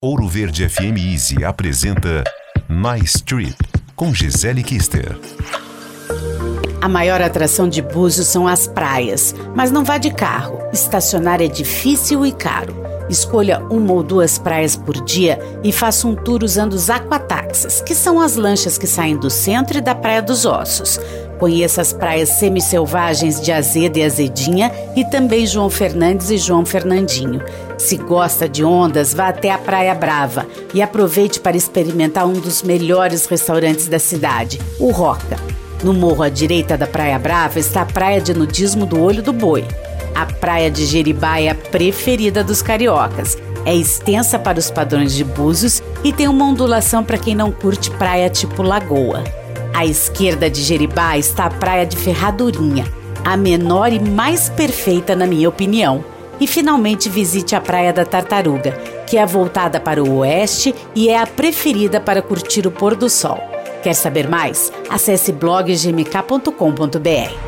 Ouro Verde FM Easy apresenta Nice Trip com Gisele Kister. A maior atração de Búzios são as praias, mas não vá de carro. Estacionar é difícil e caro. Escolha uma ou duas praias por dia e faça um tour usando os aquataxis, que são as lanchas que saem do centro e da Praia dos Ossos. Conheça as praias semi-selvagens de Azeda e Azedinha e também João Fernandes e João Fernandinho. Se gosta de ondas, vá até a Praia Brava e aproveite para experimentar um dos melhores restaurantes da cidade, o Roca. No morro à direita da Praia Brava está a praia de nudismo do Olho do Boi. A praia de Jeribá é a preferida dos cariocas. É extensa para os padrões de Búzios e tem uma ondulação para quem não curte praia tipo Lagoa. À esquerda de Jeribá está a praia de Ferradurinha, a menor e mais perfeita na minha opinião. E finalmente visite a Praia da Tartaruga, que é voltada para o oeste e é a preferida para curtir o pôr do sol. Quer saber mais? Acesse bloggmk.com.br.